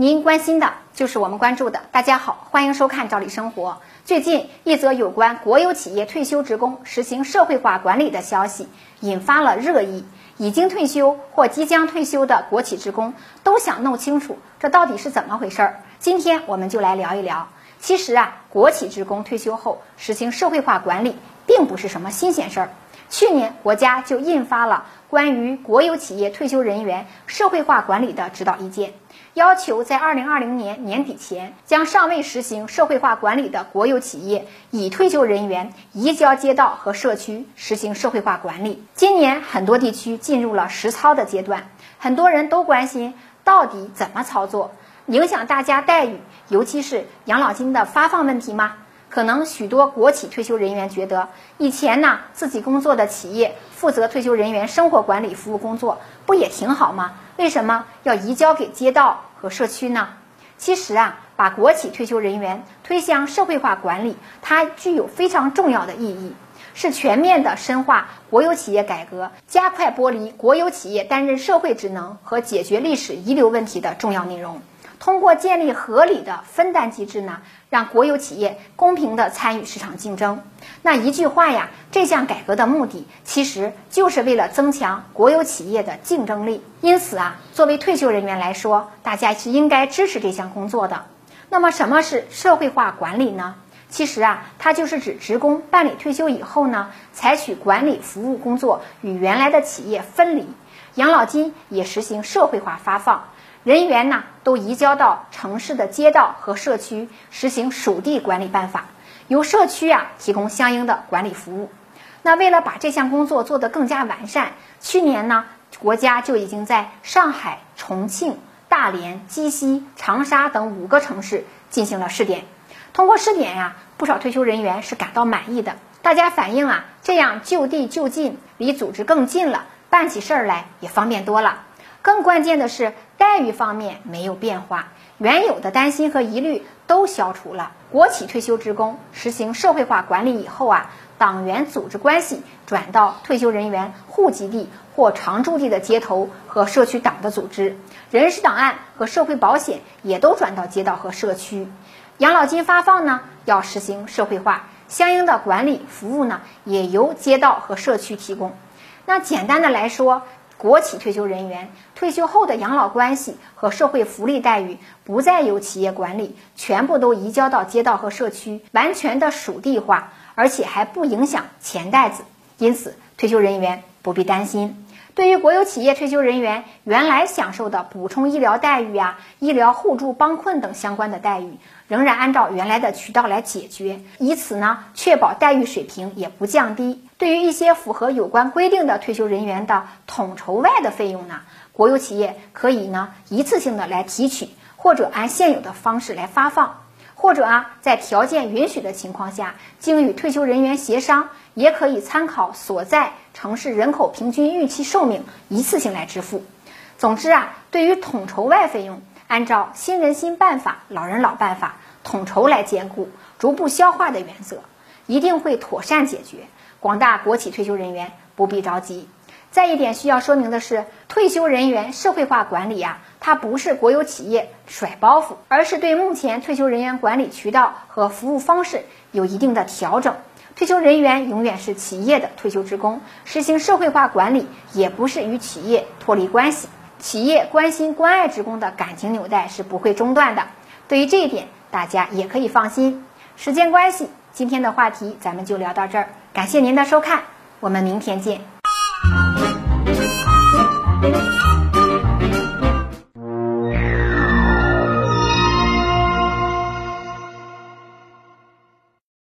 您关心的就是我们关注的。大家好，欢迎收看《赵理生活》。最近一则有关国有企业退休职工实行社会化管理的消息引发了热议。已经退休或即将退休的国企职工都想弄清楚这到底是怎么回事儿。今天我们就来聊一聊。其实啊，国企职工退休后实行社会化管理，并不是什么新鲜事儿。去年国家就印发了关于国有企业退休人员社会化管理的指导意见，要求在二零二零年年底前，将尚未实行社会化管理的国有企业已退休人员移交街道和社区实行社会化管理。今年很多地区进入了实操的阶段，很多人都关心到底怎么操作，影响大家待遇，尤其是养老金的发放问题吗？可能许多国企退休人员觉得，以前呢自己工作的企业负责退休人员生活管理服务工作，不也挺好吗？为什么要移交给街道和社区呢？其实啊，把国企退休人员推向社会化管理，它具有非常重要的意义，是全面的深化国有企业改革，加快剥离国有企业担任社会职能和解决历史遗留问题的重要内容。通过建立合理的分担机制呢，让国有企业公平地参与市场竞争。那一句话呀，这项改革的目的其实就是为了增强国有企业的竞争力。因此啊，作为退休人员来说，大家是应该支持这项工作的。那么，什么是社会化管理呢？其实啊，它就是指职工办理退休以后呢，采取管理服务工作与原来的企业分离，养老金也实行社会化发放。人员呢都移交到城市的街道和社区，实行属地管理办法，由社区啊提供相应的管理服务。那为了把这项工作做得更加完善，去年呢国家就已经在上海、重庆、大连、鸡西、长沙等五个城市进行了试点。通过试点呀，不少退休人员是感到满意的。大家反映啊，这样就地就近，离组织更近了，办起事儿来也方便多了。更关键的是。待遇方面没有变化，原有的担心和疑虑都消除了。国企退休职工实行社会化管理以后啊，党员组织关系转到退休人员户籍地或常住地的街头和社区党的组织，人事档案和社会保险也都转到街道和社区。养老金发放呢，要实行社会化，相应的管理服务呢，也由街道和社区提供。那简单的来说。国企退休人员退休后的养老关系和社会福利待遇不再由企业管理，全部都移交到街道和社区，完全的属地化，而且还不影响钱袋子，因此退休人员不必担心。对于国有企业退休人员原来享受的补充医疗待遇呀、医疗互助帮困等相关的待遇，仍然按照原来的渠道来解决，以此呢确保待遇水平也不降低。对于一些符合有关规定的退休人员的统筹外的费用呢，国有企业可以呢一次性的来提取，或者按现有的方式来发放，或者啊在条件允许的情况下，经与退休人员协商，也可以参考所在城市人口平均预期寿命一次性来支付。总之啊，对于统筹外费用，按照新人新办法、老人老办法，统筹来兼顾、逐步消化的原则，一定会妥善解决。广大国企退休人员不必着急。再一点需要说明的是，退休人员社会化管理呀，它不是国有企业甩包袱，而是对目前退休人员管理渠道和服务方式有一定的调整。退休人员永远是企业的退休职工，实行社会化管理也不是与企业脱离关系，企业关心关爱职工的感情纽带是不会中断的。对于这一点，大家也可以放心。时间关系，今天的话题咱们就聊到这儿。感谢您的收看，我们明天见。